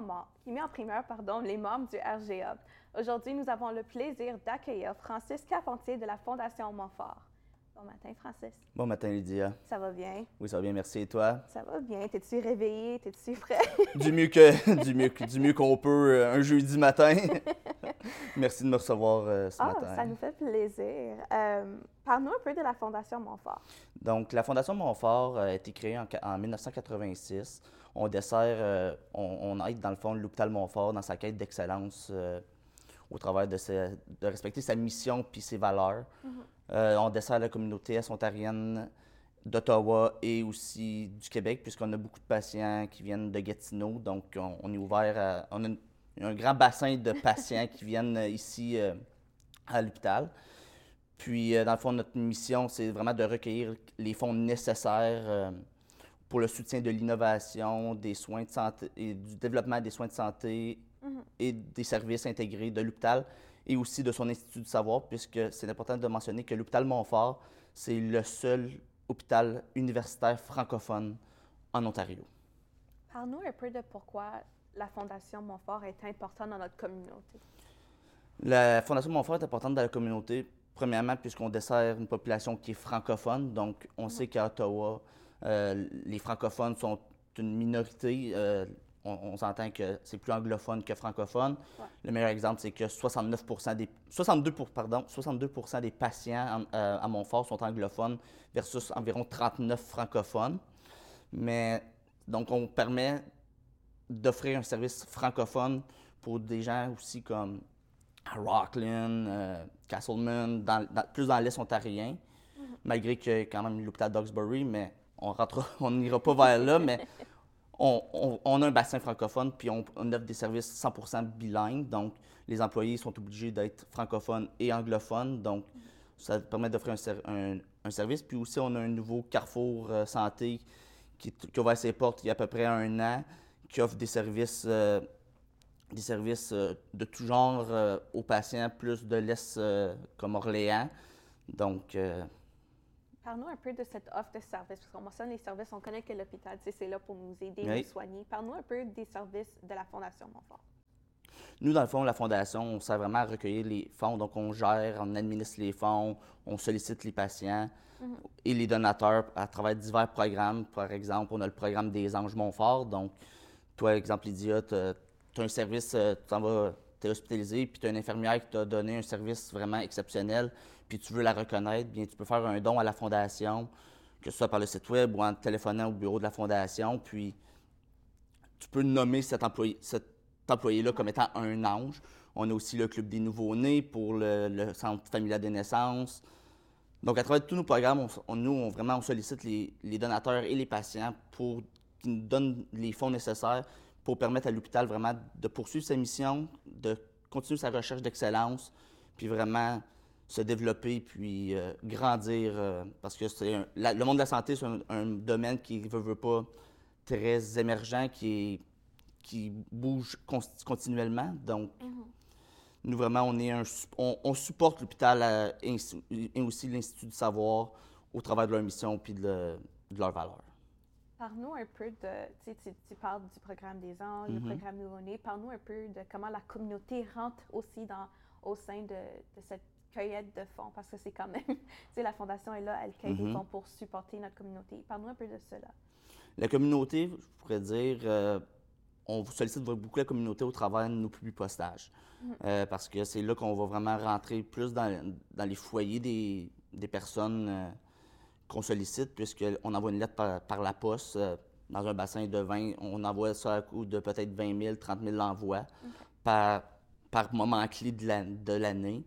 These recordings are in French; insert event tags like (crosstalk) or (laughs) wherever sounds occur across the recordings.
qui met en, qui met en primeur pardon, les membres du RGA. Aujourd'hui, nous avons le plaisir d'accueillir Francis Carpentier de la Fondation Montfort. Bon matin, Francis. Bon matin, Lydia. Ça va bien? Oui, ça va bien, merci. Et toi? Ça va bien. T'es-tu réveillé? T'es-tu frais? du mieux que (laughs) du mieux, du mieux qu'on peut euh, un jeudi matin. (laughs) merci de me recevoir euh, ce ah, matin. Ça nous fait plaisir. Euh, Parle-nous un peu de la Fondation Montfort. Donc, la Fondation Montfort a été créée en, 1986. On dessert, on, aide dans le fond l'hôpital Montfort dans sa quête d'excellence au travers de, de, respecter sa mission puis ses valeurs. Mm-hmm. Euh, on dessert la communauté ontarienne d'Ottawa et aussi du Québec, puisqu'on a beaucoup de patients qui viennent de Gatineau. Donc, on, est ouvert à, On a un grand bassin de (laughs) patients qui viennent ici euh, à l'hôpital. Puis, euh, dans le fond, notre mission, c'est vraiment de recueillir les fonds nécessaires pour le soutien de l'innovation, des soins de santé et du développement des soins de santé mm-hmm. et des services intégrés de l'hôpital et aussi de son Institut du savoir, puisque c'est important de mentionner que l'hôpital Montfort, c'est le seul hôpital universitaire francophone en Ontario. Parle-nous un peu de pourquoi la Fondation Montfort est importante dans notre communauté. La Fondation Montfort est importante dans la communauté, premièrement, puisqu'on dessert une population qui est francophone. Donc, on mhm. sait qu'à Ottawa, les francophones sont une minorité. Euh, on, s'entend que c'est plus anglophone que francophone. Le meilleur exemple, c'est que 69 des, 62, pardon, 62 des patients euh, à Montfort sont anglophones versus environ 39 francophones. Mais donc, on permet d'offrir un service francophone pour des gens aussi comme Rockland, euh, Castleman, plus dans l'Est ontarien, mm-hmm. malgré qu'il y ait quand même l'hôpital d'Oxbury, mais (laughs) on n'ira pas vers là, mais on, a un bassin francophone, puis on, offre des services 100% bilingues. Donc, les employés sont obligés d'être francophones et anglophones. Donc, ça permet d'offrir un, service. Puis aussi, on a un nouveau Carrefour euh, Santé qui, qui, a ouvert ses portes il y a à peu près un an, qui offre des services, euh, euh, de tout genre aux patients, plus de l'Est comme Orléans. Donc, Parle-nous un peu de cette offre de services, parce qu'on mentionne les services, on connaît que l'hôpital, c'est là pour nous aider, nous soigner. Parle-nous un peu des services de la Fondation Montfort. Nous, dans le fond, la Fondation, on sert vraiment à recueillir les fonds. Donc, on gère, on administre les fonds, on sollicite les patients mhm. et les donateurs à travers divers programmes. Par exemple, on a le programme des Anges Montfort. Donc, toi, exemple, Lydia, tu as, un service, euh, tu t'en vas, tu es hospitalisé, puis tu as une infirmière qui t'a donné un service vraiment exceptionnel puis tu veux la reconnaître, bien, tu peux faire un don à la Fondation, que ce soit par le site web ou en téléphonant au bureau de la Fondation. Puis tu peux nommer cet employé, cet employé-là comme étant un ange. On a aussi le Club des nouveaux-nés pour le, Centre familial des naissances. Donc, à travers tous nos programmes, nous, on, vraiment, on sollicite les, donateurs et les patients pour qu'ils nous donnent les fonds nécessaires pour permettre à l'hôpital vraiment de poursuivre sa mission, de continuer sa recherche d'excellence, puis vraiment se développer puis euh, grandir euh, parce que c'est le monde de la santé, c'est un, domaine qui ne veut, pas très émergent, qui, qui bouge continuellement. Donc, mm-hmm. nous, vraiment, on, est un, on, supporte l'hôpital euh, et, aussi l'Institut du savoir au travers de leur mission puis de, de leurs valeurs. Parle-nous un peu de, tu, tu, parles du programme des anges, le mm-hmm. programme Nouveau-Né. Parle-nous un peu de comment la communauté rentre aussi dans, au sein de, de cette cueillette de fonds, parce que c'est quand même, (laughs) tu sais, la Fondation est là, elle cueille des mhm. fonds pour supporter notre communauté. Parle-nous un peu de cela. La communauté, je pourrais dire, euh, on sollicite beaucoup la communauté au travers de nos publics postages, mhm. euh, parce que c'est là qu'on va vraiment rentrer plus dans, dans les foyers des, des personnes euh, qu'on sollicite, puisqu'on envoie une lettre par, la poste dans un bassin de 20, on envoie ça à coup de peut-être 20 000, 30 000 envois par, par moment clé de l'année.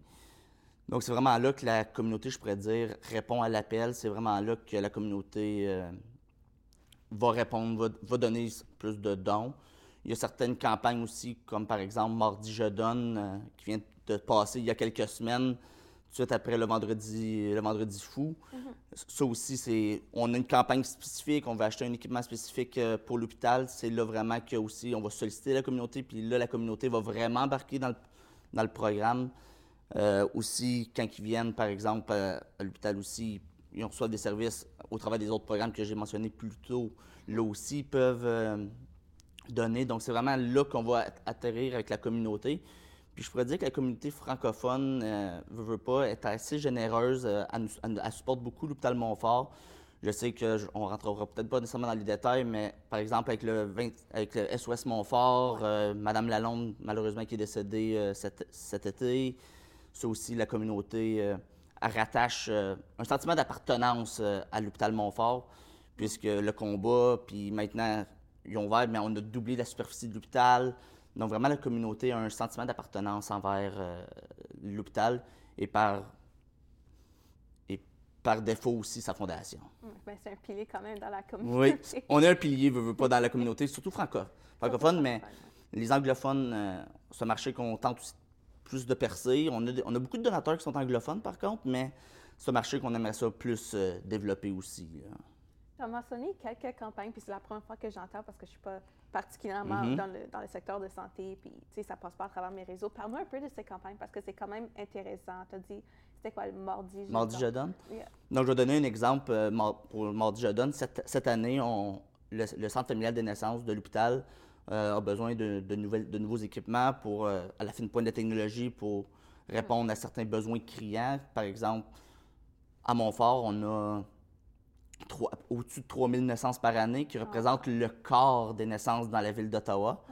Donc, c'est vraiment là que la communauté, je pourrais dire, répond à l'appel. C'est vraiment là que la communauté euh, va répondre, va, donner plus de dons. Il y a certaines campagnes aussi, comme par exemple Mardi Je donne, euh, qui vient de passer il y a quelques semaines, tout de suite après le vendredi, le vendredi fou. Mm-hmm. Ça aussi, c'est. On a une campagne spécifique, on va acheter un équipement spécifique euh, pour l'hôpital. C'est là vraiment que aussi on va solliciter la communauté, puis là, la communauté va vraiment embarquer dans dans le programme. Euh, aussi, quand ils viennent, par exemple, à, l'hôpital aussi, ils reçoivent des services au travers des autres programmes que j'ai mentionnés plus tôt. Là aussi, ils peuvent, euh, données. Donc, c'est vraiment là qu'on va atterrir avec la communauté. Puis je pourrais dire que la communauté francophone, euh, veut, pas, est assez généreuse. Euh, elle, supporte beaucoup l'hôpital Montfort. Je sais qu'on ne rentrera peut-être pas nécessairement dans les détails, mais par exemple, avec le, avec le SOS Montfort, euh, Madame Lalonde, malheureusement, qui est décédée euh, cet, été, c'est aussi la communauté rattache un sentiment d'appartenance à l'hôpital Montfort, puisque le combat, puis maintenant, ils ont ouvert, mais on a doublé la superficie de l'hôpital. Donc, vraiment, la communauté a un sentiment d'appartenance envers euh, l'hôpital et par, et par défaut aussi sa fondation. Ben, c'est un pilier quand même dans la communauté. Oui, on est un (laughs) pilier, veut, pas, dans la communauté, surtout franco francophone, mais les anglophones, euh, ce marché qu'on tente aussi plus de percer. On a, on a, beaucoup de donateurs qui sont anglophones, par contre, mais c'est un marché qu'on aimerait ça plus euh, développer aussi. Tu as mentionné quelques campagnes, puis c'est la première fois que j'entends parce que je ne suis pas particulièrement mm-hmm. dans, le, dans, le, secteur de santé, puis tu sais, ça passe pas à travers mes réseaux. Parle-moi un peu de ces campagnes parce que c'est quand même intéressant. Tu as dit, c'était quoi le Mardi Je Mardi Je donne? Donc, je vais donner un exemple euh, pour le Mardi Je donne. Cette, cette année, on, le, Centre familial des naissances de l'hôpital a besoin de, de, nouvelles, de nouveaux équipements pour, euh, à la fin de pointe de technologie pour répondre à certains besoins criants. Par exemple, à Montfort, on a au-dessus de 3000 naissances par année, qui représentent le quart des naissances dans la ville d'Ottawa.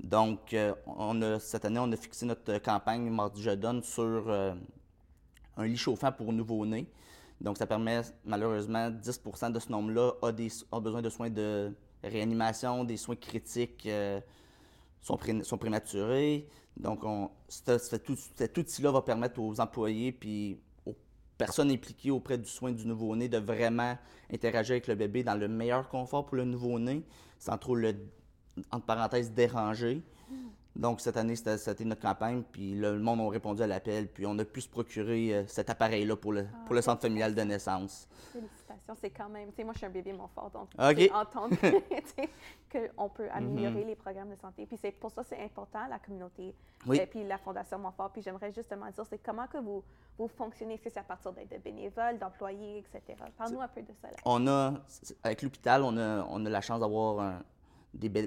Donc, euh, on a, cette année, on a fixé notre campagne Mardi Je donne sur euh, un lit chauffant pour nouveau-nés. Donc, ça permet, malheureusement, 10% de ce nombre-là a, besoin de soins de réanimation, des soins critiques euh, sont, sont, prématurés. Donc, on, cet outil-là va permettre aux employés puis personne impliquée auprès du soin du nouveau-né de vraiment interagir avec le bébé dans le meilleur confort pour le nouveau-né, sans trop le, entre parenthèses, déranger. Donc, cette année, c'était notre campagne, puis le monde a répondu à l'appel, puis on a pu se procurer euh, cet appareil-là pour le, pour le ah, centre familial de naissance. C'est quand même, tu sais, moi, je suis un bébé Montfort, donc okay. entendre qu'on (laughs) peut améliorer mm-hmm. les programmes de santé. Puis c'est pour ça, c'est important, la communauté, et puis la Fondation Montfort. Puis j'aimerais justement dire, c'est comment que vous, vous fonctionnez? Est-ce que c'est à partir d'être bénévoles, d'employés, etc.? Parle-nous un peu de ça. On a, avec l'hôpital, on a, on a la chance d'avoir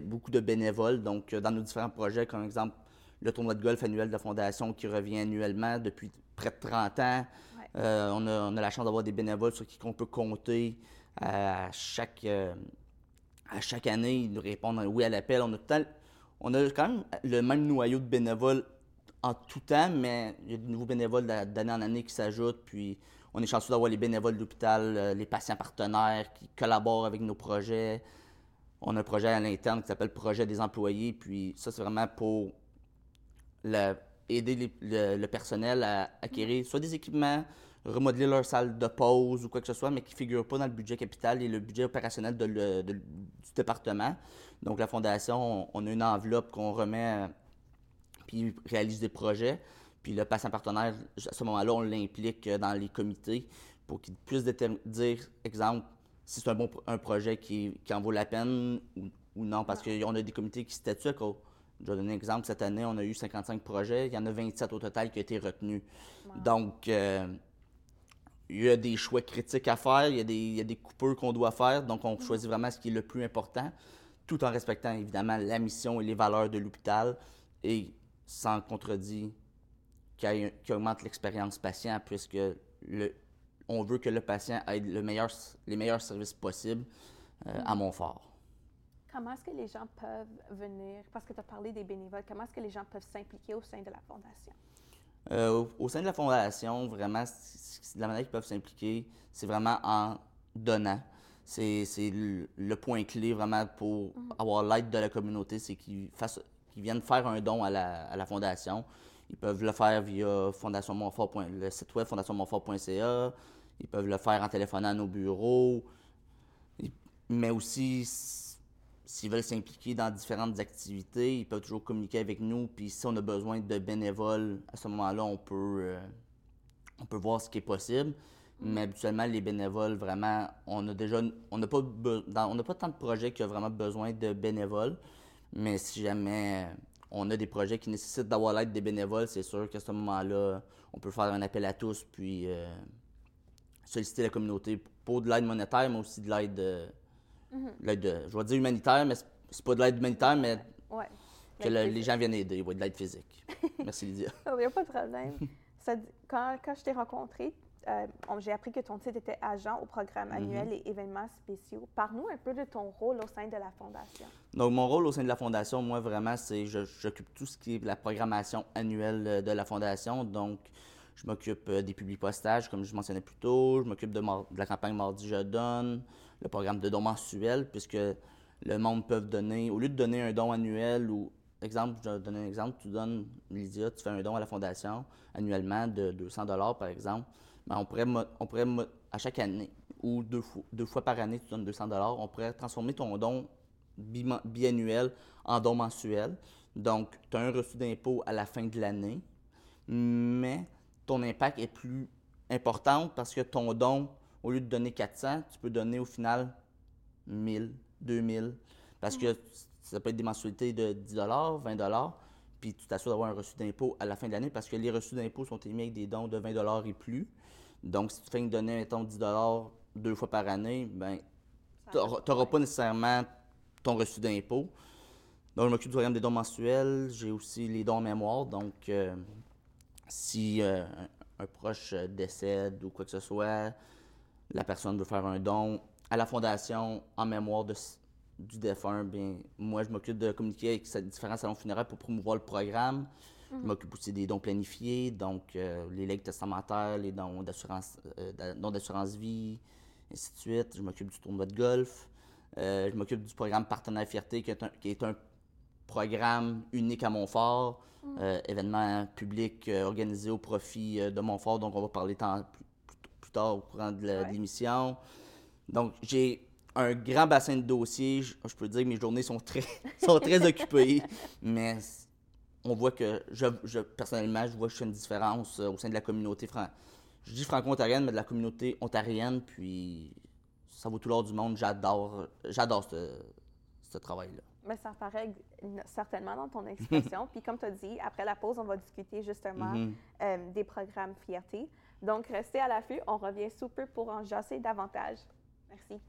beaucoup de bénévoles. Donc, euh, dans nos différents projets, comme exemple le tournoi de golf annuel de la Fondation qui revient annuellement depuis près de 30 ans. Euh, on, a, la chance d'avoir des bénévoles sur qui on peut compter à chaque, euh, à chaque année. Ils nous répondent oui à l'appel. On a, on a quand même le même noyau de bénévoles en tout temps, mais il y a de nouveaux bénévoles d'année en année qui s'ajoutent. Puis on est chanceux d'avoir les bénévoles de l'hôpital, les patients partenaires qui collaborent avec nos projets. On a un projet à l'interne qui s'appelle Projet des employés. Puis ça, c'est vraiment pour aider le, personnel à acquérir soit des équipements, remodeler leur salle de pause ou quoi que ce soit, mais qui ne figurent pas dans le budget capital et le budget opérationnel du département. Donc, la Fondation, on, a une enveloppe qu'on remet, puis réalise des projets. Puis le patient partenaire, à ce moment-là, on l'implique dans les comités pour qu'il puisse dire, exemple, si c'est un bon un projet qui, en vaut la peine ou, non, parce qu'on a des comités qui statuent. Je vais donner un exemple. Cette année, on a eu 55 projets. Il y en a 27 au total qui ont été retenus. Donc, euh, il y a des choix critiques à faire. Il y a des, il y a des coupures qu'on doit faire. Donc, on choisit vraiment ce qui est le plus important, tout en respectant évidemment la mission et les valeurs de l'hôpital et sans contredit qui, augmente l'expérience patient, puisque le, on veut que le patient ait le meilleur, les meilleurs services possibles euh, à mm. Montfort. Comment est-ce que les gens peuvent venir, parce que tu as parlé des bénévoles, comment est-ce que les gens peuvent s'impliquer au sein de la Fondation? Euh, au, sein de la Fondation, vraiment, la manière qu'ils peuvent s'impliquer, c'est vraiment en donnant. C'est le, point clé vraiment pour mm. avoir l'aide de la communauté, c'est qu'ils viennent faire un don à la, à la Fondation. Ils peuvent le faire via Fondation le site web fondationmontfort.ca. Ils peuvent le faire en téléphonant à nos bureaux. Mais aussi, s'ils veulent s'impliquer dans différentes activités, ils peuvent toujours communiquer avec nous. Puis si on a besoin de bénévoles, à ce moment-là, on peut, euh, on peut voir ce qui est possible. Mais habituellement, les bénévoles, vraiment, on a déjà, on n'a pas, on pas tant de projets qui ont vraiment besoin de bénévoles. Mais si jamais on a des projets qui nécessitent d'avoir l'aide des bénévoles, c'est sûr qu'à ce moment-là, on peut faire un appel à tous, puis euh, solliciter la communauté pour de l'aide monétaire, mais aussi de l'aide, mm-hmm. je vais dire humanitaire, mais c'est pas de l'aide humanitaire, mais Ouais. que le- les gens viennent aider, ouais, de l'aide physique. (laughs) Merci Lydia. Il n'y a pas de problème. Ça quand, quand je t'ai rencontré, euh, j'ai appris que ton titre était agent au programme annuel et événements spéciaux. Parle-nous un peu de ton rôle au sein de la Fondation. Donc, mon rôle au sein de la Fondation, moi, vraiment, c'est je j'occupe tout ce qui est la programmation annuelle euh, de la Fondation. Donc, je m'occupe euh, des publics postages, comme je mentionnais plus tôt. Je m'occupe de la campagne Mardi Je donne, le programme de dons mensuels, puisque le monde peut donner, au lieu de donner un don annuel ou, exemple, je vais donner un exemple, tu donnes, Lydia, tu fais un don à la Fondation annuellement de 200 par exemple. Ben, on pourrait, on pourrait à chaque année ou deux fois, deux fois par année, tu donnes 200 on pourrait transformer ton don biannuel en don mensuel. Donc, tu as un reçu d'impôt à la fin de l'année, mais ton impact est plus important parce que ton don, au lieu de donner 400, tu peux donner au final 1000, 2000, parce que ça peut être des mensualités de 10 20 puis tu t'assures d'avoir un reçu d'impôt à la fin de l'année parce que les reçus d'impôt sont émis avec des dons de 20 et plus. Donc, si tu fais donner, mettons, 10 deux fois par année, ben tu n'auras pas nécessairement ton reçu d'impôt. Donc, je m'occupe du programme des dons mensuels. J'ai aussi les dons en mémoire. Donc, euh, si euh, un, un proche décède ou quoi que ce soit, la personne veut faire un don à la fondation en mémoire de, du défunt, bien, moi, je m'occupe de communiquer avec différents salons funéraires pour promouvoir le programme. Je m'occupe aussi des dons planifiés, donc euh, les legs testamentaires, les dons d'assurance, euh, d'a- dons d'assurance vie, ainsi de suite. Je m'occupe du tournoi de golf. Euh, je m'occupe du programme Partenaire Fierté, qui est un, qui est un programme unique à Montfort, euh, événement public euh, organisé au profit euh, de Montfort, donc on va parler tant- tard au courant de Ouais. l'émission. Donc, j'ai un grand bassin de dossiers. Je, je peux dire que mes journées sont très, (laughs) sont très occupées, mais on voit que, je, je- personnellement, je vois que je fais une différence euh, au sein de la communauté fran- Je dis franco-ontarienne, mais de la communauté ontarienne, puis ça vaut tout l'or du monde. J'adore, j'adore ce, ce travail-là. Mais ça paraît n- certainement dans ton expression. (laughs) Puis comme tu as dit, après la pause, on va discuter justement Mhm. euh, des programmes Fierté. Donc, restez à l'affût. On revient sous peu pour en jasser davantage. Merci.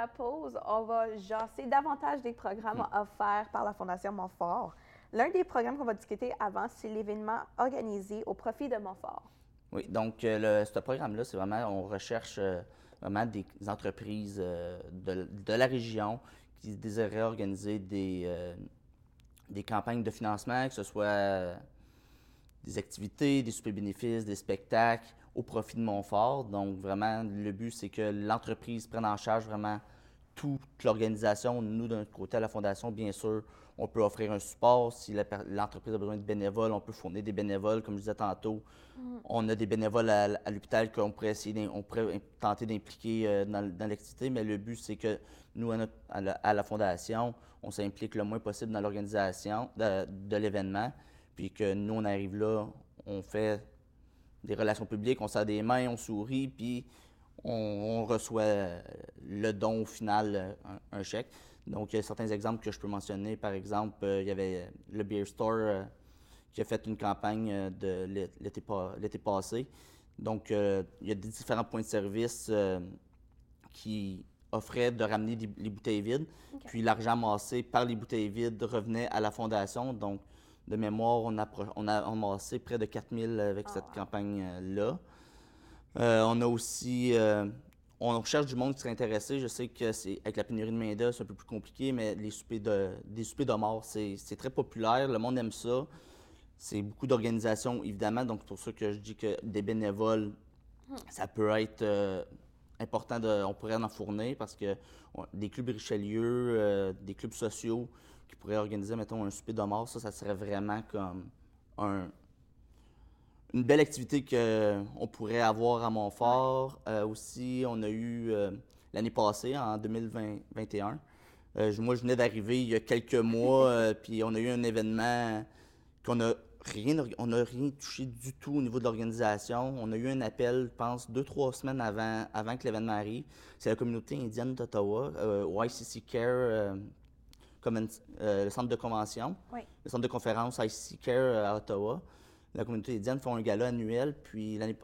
La pause, on va jasser davantage des programmes mm. offerts par la Fondation Montfort. L'un des programmes qu'on va discuter avant, c'est l'événement organisé au profit de Montfort. Oui, donc euh, ce programme-là, c'est vraiment, on recherche euh, vraiment des entreprises euh, de, la région qui désireraient organiser des, des campagnes de financement, que ce soit des activités, des super bénéfices, des spectacles au profit de Montfort. Donc, vraiment, le but, c'est que l'entreprise prenne en charge vraiment toute l'organisation. Nous, d'un côté, à la Fondation, bien sûr, on peut offrir un support. Si l'entreprise a besoin de bénévoles, on peut fournir des bénévoles, comme je disais tantôt. Mm. On a des bénévoles à, l'hôpital qu'on pourrait essayer, on pourrait tenter d'impliquer euh, dans, l'activité, mais le but, c'est que nous, à, la, Fondation, on s'implique le moins possible dans l'organisation de, l'événement, puis que nous, on arrive là, on fait des relations publiques, on serre des mains, on sourit, puis on, reçoit le don au final, un chèque. Donc, il y a certains exemples que je peux mentionner. Par exemple, euh, il y avait le Beer Store euh, qui a fait une campagne euh, de l'été passé. Donc, il y a des différents points de service qui offraient de ramener les bouteilles vides. Puis l'argent amassé par les bouteilles vides revenait à la fondation. Donc, de mémoire, on a, on a amassé près de 4000 avec cette ah. campagne-là. on a aussi on cherche du monde qui serait intéressé. Je sais que c'est avec la pénurie de main-d'œuvre, c'est un peu plus compliqué, mais les soupers de, des soupers de mort, c'est très populaire. Le monde aime ça. C'est beaucoup d'organisations, évidemment. Donc, c'est pour ça que je dis que des bénévoles, hmm. ça peut être euh, important. De, on pourrait en fournir parce que des clubs Richelieu, euh, des clubs sociaux qui pourraient organiser, mettons, un souper de mort, ça, ça serait vraiment comme un, une belle activité qu'on pourrait avoir à Montfort. Euh, aussi, on a eu euh, l'année passée, en 2021. Euh, moi, je venais d'arriver il y a quelques mois, (laughs) puis on a eu un événement qu'on a rien, on n'a rien touché du tout au niveau de l'organisation. On a eu un appel, je pense, deux, trois semaines avant, avant que l'événement arrive. C'est la communauté indienne d'Ottawa, YCC Care, le centre de convention, le centre de conférence ICC Care à Ottawa la communauté indienne font un gala annuel. Puis l'année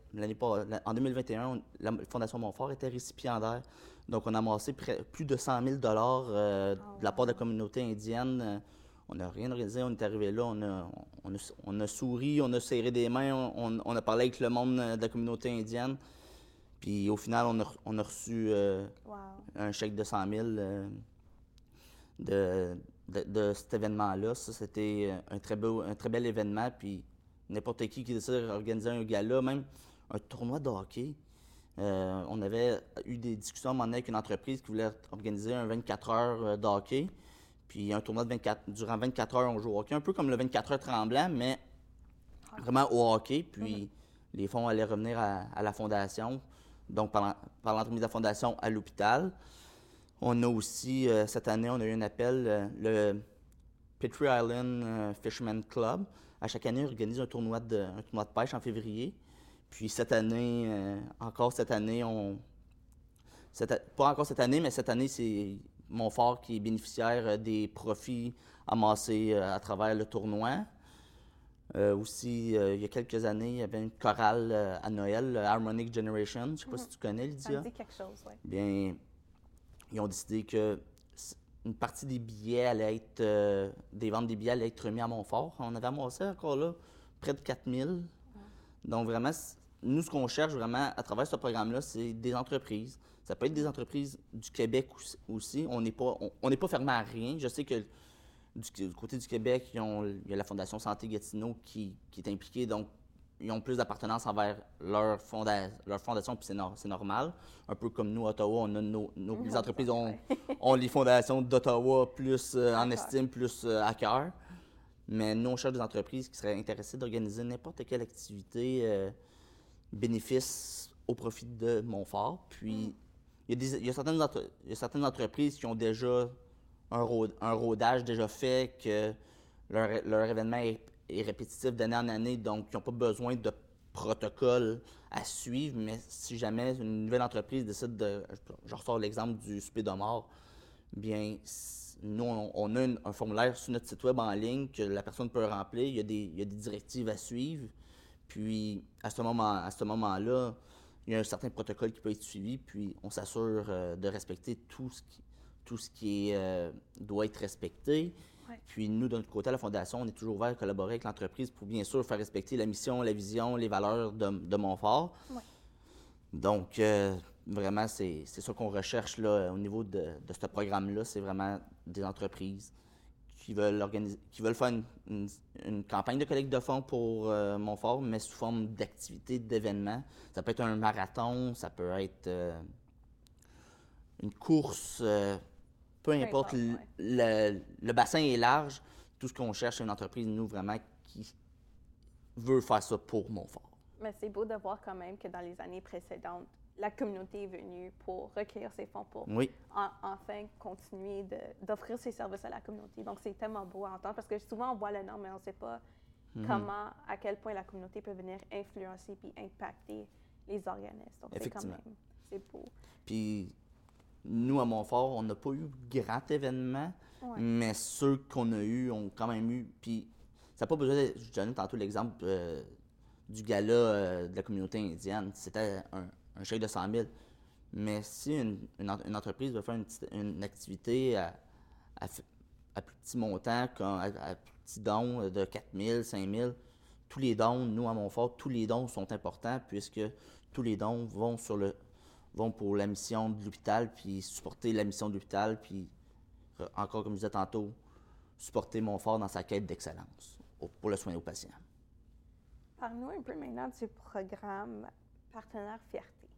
en 2021, la Fondation Montfort était récipiendaire. Donc, on a amassé plus de 100 000 euh, de la part de la communauté indienne. On n'a rien organisé, on est arrivé là, on a, on, a, souri, on a serré des mains, on, a parlé avec le monde de la communauté indienne. Puis au final, on a, reçu euh, un chèque de 100 000 euh, de, de, cet événement-là. Ça, c'était un très, beau, un très bel événement. Puis n'importe qui qui décide d'organiser un gala, même un tournoi de hockey. Euh, on avait eu des discussions à un moment donné avec une entreprise qui voulait organiser un 24 heures euh, de hockey. Puis un tournoi de 24, durant 24 heures, on joue au hockey, un peu comme le 24 heures tremblant, mais vraiment au hockey. Puis mhm. les fonds allaient revenir à, la fondation, donc par, l'entremise de la fondation à l'hôpital. On a aussi, euh, cette année, on a eu un appel, le Petrie Island Fisherman Club à chaque année, on organise un tournoi de, tournoi de pêche en février. Puis cette année, euh, encore cette année, on. pas encore cette année, mais cette année, c'est Montfort qui est bénéficiaire euh, des profits amassés euh, à travers le tournoi. aussi, il y a quelques années, il y avait une chorale à Noël, Harmonic Generation. Je ne sais pas si tu connais, Lydia. Ça dit quelque chose, oui. Bien, ils ont décidé que une partie des billets allait être, euh, des ventes des billets allaient être remis à Montfort. On avait amassé encore là près de 4000. Donc vraiment, nous, ce qu'on cherche vraiment à travers ce programme-là, c'est des entreprises. Ça peut être des entreprises du Québec aussi. On n'est pas, on, pas fermé à rien. Je sais que du, côté du Québec, il y a la Fondation Santé Gatineau qui, qui est impliquée. Donc, ils ont plus d'appartenance envers leur, leur fondation, puis c'est, normal. Un peu comme nous, Ottawa, on a nos, les (laughs) entreprises ont, (laughs) ont, les fondations d'Ottawa plus euh, en estime, plus euh, à cœur. Mais nous, on cherche des entreprises qui seraient intéressées d'organiser n'importe quelle activité euh, bénéfice au profit de Montfort. Puis, il y, a certaines y a certaines entreprises qui ont déjà un, un rodage déjà fait, que leur, leur événement est est répétitif d'année en année, donc ils n'ont pas besoin de protocole à suivre, mais si jamais une nouvelle entreprise décide de. Je ressors l'exemple du mort, bien, nous, on, a un formulaire sur notre site web en ligne que la personne peut remplir. Il y a des, directives à suivre. Puis, à ce moment-là, il y a un certain protocole qui peut être suivi, puis on s'assure euh, de respecter tout ce qui, tout ce qui est, euh, doit être respecté. Puis nous, de notre côté, à la Fondation, on est toujours ouvert à collaborer avec l'entreprise pour bien sûr faire respecter la mission, la vision, les valeurs de, de Montfort. Donc, euh, vraiment, c'est ça qu'on recherche là, au niveau de, de ce programme-là. C'est vraiment des entreprises qui veulent, organiser, qui veulent faire une, une, campagne de collecte de fonds pour euh, Montfort, mais sous forme d'activité, d'événements. Ça peut être un marathon, ça peut être euh, une course, peu importe. le, le, bassin est large. Tout ce qu'on cherche, c'est une entreprise, nous, vraiment, qui veut faire ça pour Montfort. Mais c'est beau de voir quand même que dans les années précédentes, la communauté est venue pour recueillir ces fonds pour enfin continuer d'offrir ces services à la communauté. Donc, c'est tellement beau à entendre parce que souvent, on voit le nom, mais on ne sait pas mhm. comment, à quel point la communauté peut venir influencer puis impacter les organismes. Donc, c'est quand même, c'est beau. Puis, nous, à Montfort, on n'a pas eu grand événement, mais ceux qu'on a eus ont quand même eu. Puis, ça n'a pas besoin de. Je donnais tantôt l'exemple euh, du gala euh, de la communauté indienne. C'était un un chèque de 100 000. Mais si une, une, entreprise veut faire une, une activité à, à, plus petit montant, comme à, petit don de 4 000, 5 000, tous les dons, nous à Montfort, tous les dons sont importants puisque tous les dons vont sur le vont pour la mission de l'hôpital, puis supporter la mission de l'hôpital, puis euh, encore comme je disais tantôt, supporter Montfort dans sa quête d'excellence pour le soin aux patients. Parle-nous un peu maintenant du programme Partenaire Fierté.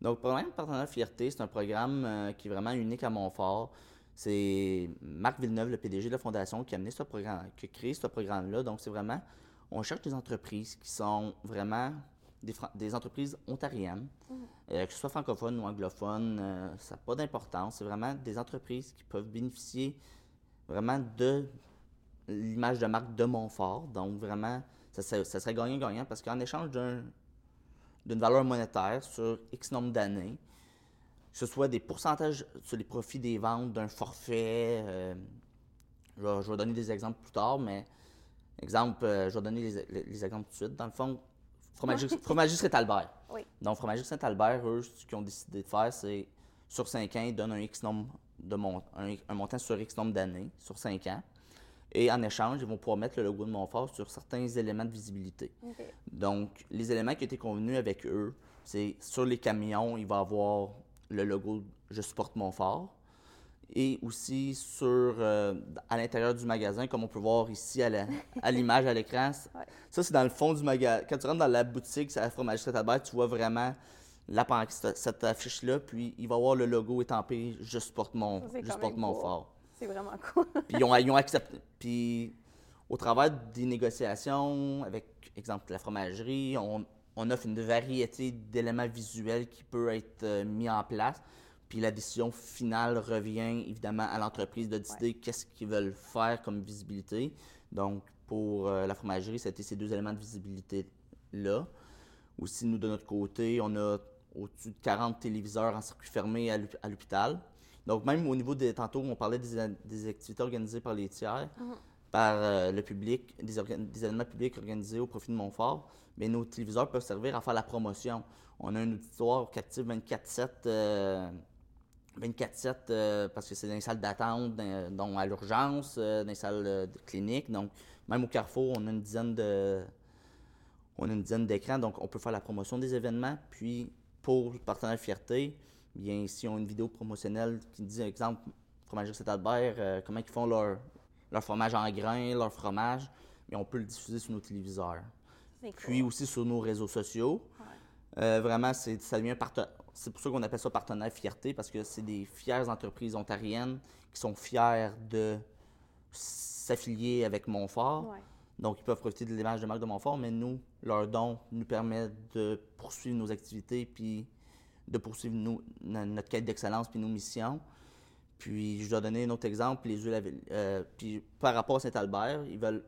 Donc, le programme Partenaire Fierté, c'est un programme euh, qui est vraiment unique à Montfort. C'est Marc Villeneuve, le PDG de la Fondation, qui a amené ce programme, qui a créé ce programme-là. Donc, c'est vraiment, on cherche des entreprises qui sont vraiment des, entreprises ontariennes, mmh. euh, que ce soit francophones ou anglophones, euh, ça n'a pas d'importance. C'est vraiment des entreprises qui peuvent bénéficier vraiment de l'image de marque de Montfort. Donc, vraiment, ça, ça serait gagnant-gagnant parce qu'en échange d'un d'une valeur monétaire sur X nombre d'années, que ce soit des pourcentages sur les profits des ventes d'un forfait. Euh, je, vais, donner des exemples plus tard, mais exemple, euh, je vais donner les, exemples tout de suite. Dans le fond, Fromagerie, Saint-Albert. Oui. Donc, Fromagerie Saint-Albert, eux, ce qu'ils ont décidé de faire, c'est sur 5 ans, ils donnent un X nombre de un, montant sur X nombre d'années, sur 5 ans. Et en échange, ils vont pouvoir mettre le logo de Montfort sur certains éléments de visibilité. Donc, les éléments qui ont été convenus avec eux, c'est sur les camions, il va y avoir le logo Je supporte Montfort. Et aussi sur, euh, à l'intérieur du magasin, comme on peut voir ici à l'image à l'écran. (laughs) Ça, c'est dans le fond du magasin. Quand tu rentres dans la boutique, c'est la fromagerie tu vois vraiment la cette affiche-là, puis il va y avoir le logo étampé Je supporte, mon, je supporte Montfort. C'est vraiment (laughs) cool. puis ils ont, accepté. Puis au travers des négociations avec, exemple, la fromagerie, on, offre une variété d'éléments visuels qui peuvent être euh, mis en place. Puis la décision finale revient évidemment à l'entreprise de décider qu'est-ce qu'ils veulent faire comme visibilité. Donc, pour euh, la fromagerie, c'était ces deux éléments de visibilité-là. Aussi, nous, de notre côté, on a au-dessus de 40 téléviseurs en circuit fermé à l'hôpital. Donc, même au niveau des. Tantôt, on parlait des, activités organisées par les tiers, mhm. par euh, le public, des, événements publics organisés au profit de Montfort. Mais nos téléviseurs peuvent servir à faire la promotion. On a un auditoire qui active 24-7. 24-7 parce que c'est dans les salles d'attente, dont à l'urgence, euh, dans les salles de cliniques. Donc, même au Carrefour, on a une dizaine de. On a une dizaine d'écrans, donc on peut faire la promotion des événements. Puis, pour le partenaire Fierté, bien, si on une vidéo promotionnelle qui dit, exemple, Fromagerie Saint-Albert, euh, comment ils font leur, leur fromage en grains, leur fromage, bien, on peut le diffuser sur nos téléviseurs. Puis aussi sur nos réseaux sociaux. Euh, vraiment, c'est, ça devient C'est pour ça qu'on appelle ça partenaire fierté, parce que c'est des fières entreprises ontariennes qui sont fières de s'affilier avec Montfort. Donc, ils peuvent profiter de l'image de marque de Montfort, mais nous, leur don nous permet de poursuivre nos activités puis de poursuivre notre quête d'excellence puis nos missions. Puis je dois donner un autre exemple. Les euh, puis par rapport à Saint-Albert, ils veulent,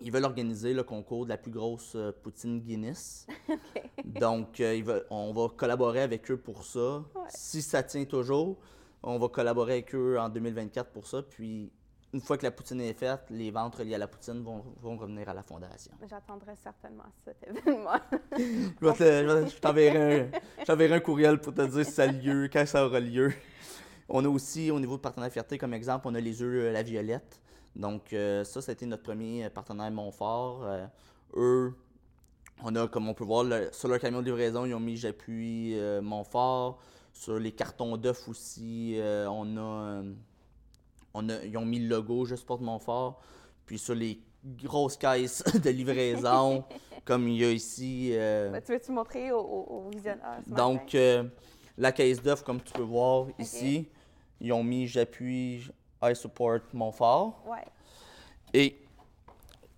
ils veulent organiser le concours de la plus grosse euh, poutine Guinness. (laughs) Donc, euh, ils veulent, on va collaborer avec eux pour ça. Si ça tient toujours, on va collaborer avec eux en 2024 pour ça. Puis une fois que la poutine est faite, les ventes reliées à la poutine vont, vont revenir à la fondation. J'attendrai certainement cet événement. (laughs) je t'enverrai un, un courriel pour te dire si ça a lieu, quand ça aura lieu. On a aussi, au niveau de partenaire fierté, comme exemple, on a les œufs euh, La Violette. Donc, euh, ça, ça a été notre premier partenaire Montfort. Euh, eux, on a, comme on peut voir, le- sur leur camion de livraison, ils ont mis J'appuie euh, Montfort. Sur les cartons d'œufs aussi, euh, on a, euh, on a, ils ont mis le logo Je supporte Montfort. Puis sur les grosses caisses (laughs) de livraison, (laughs) comme il y a ici. Ben, tu veux-tu montrer au, au, donc, la caisse d'œufs, comme tu peux voir ici, ils ont mis J'appuie, I support Montfort. Ouais. Et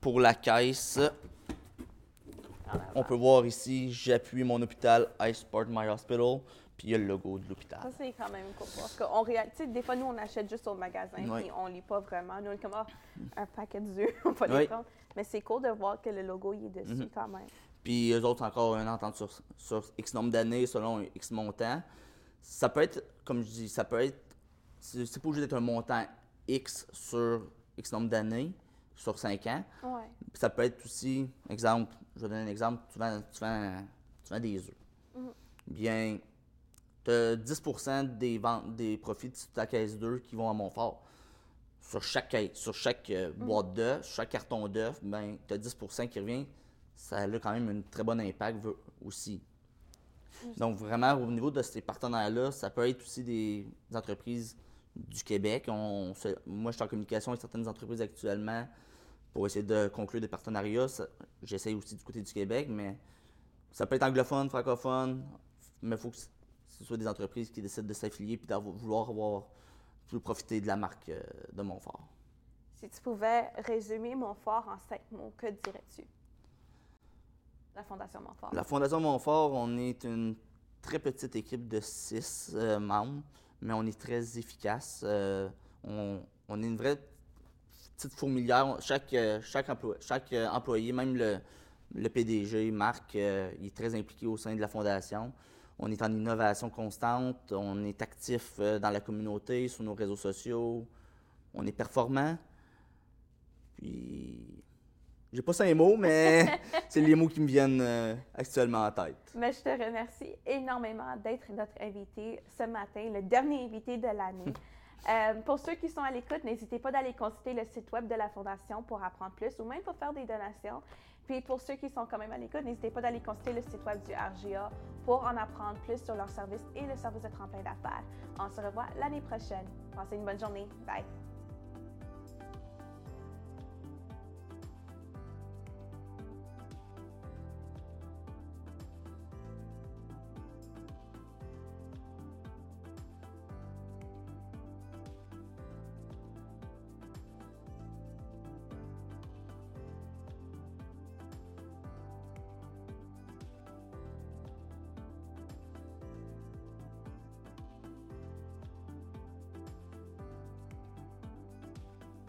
pour la caisse, on peut voir ici J'appuie mon hôpital, I support my hospital. Puis il y a le logo de Ça, l'hôpital. c'est quand même cool. Parce qu'on réalise, des fois, nous, on achète juste au magasin, Ouais. puis on lit pas vraiment. Nous, on est comme, Ah, un paquet d'œufs, (laughs) on va les Ouais. prendre. Mais c'est cool de voir que le logo, il est dessus Mhm. quand même. Puis eux autres, encore une entente sur, sur X nombre d'années selon X montant. Ça peut être, comme je dis, ça peut être. C'est pas obligé d'être un montant X sur X nombre d'années, sur 5 ans. Ouais. Puis ça peut être aussi, exemple, je vais donner un exemple, tu vends, tu vends, tu vends des œufs. Mhm. Bien, tu as 10% des, ventes, des profits de ta caisse d'œufs qui vont à Montfort. Sur chaque, sur chaque euh, boîte d'œufs, sur chaque carton d'œufs, ben, tu as 10% qui revient. Ça a quand même un très bon impact aussi. Donc, vraiment, au niveau de ces partenaires-là, ça peut être aussi des entreprises du Québec. On, se- moi, je suis en communication avec certaines entreprises actuellement pour essayer de conclure des partenariats. J'essaie aussi du côté du Québec, mais ça peut être anglophone, francophone, mais il faut que ce soit des entreprises qui décident de s'affilier et de vouloir avoir, profiter de la marque euh, de Montfort. Si tu pouvais résumer Montfort en cinq mots, que dirais-tu? La Fondation Montfort. La Fondation Montfort, on est une très petite équipe de six euh, membres, mais on est très efficace. Euh, on, est une vraie petite fourmilière. Chaque, euh, chaque, chaque euh, employé, même le, PDG, Marc, il est très impliqué au sein de la Fondation. On est en innovation constante, on est actif dans la communauté, sur nos réseaux sociaux, on est performant. Puis, j'ai pas cinq mots, mais (laughs) c'est les mots qui me viennent euh, actuellement en tête. Mais je te remercie énormément d'être notre invité ce matin, le dernier invité de l'année. (laughs) Euh, pour ceux qui sont à l'écoute, n'hésitez pas d'aller consulter le site web de la Fondation pour apprendre plus ou même pour faire des donations. Puis pour ceux qui sont quand même à l'écoute, n'hésitez pas d'aller consulter le site web du RGA pour en apprendre plus sur leur service et le service de tremplin d'affaires. On se revoit l'année prochaine. Passez une bonne journée. Bye.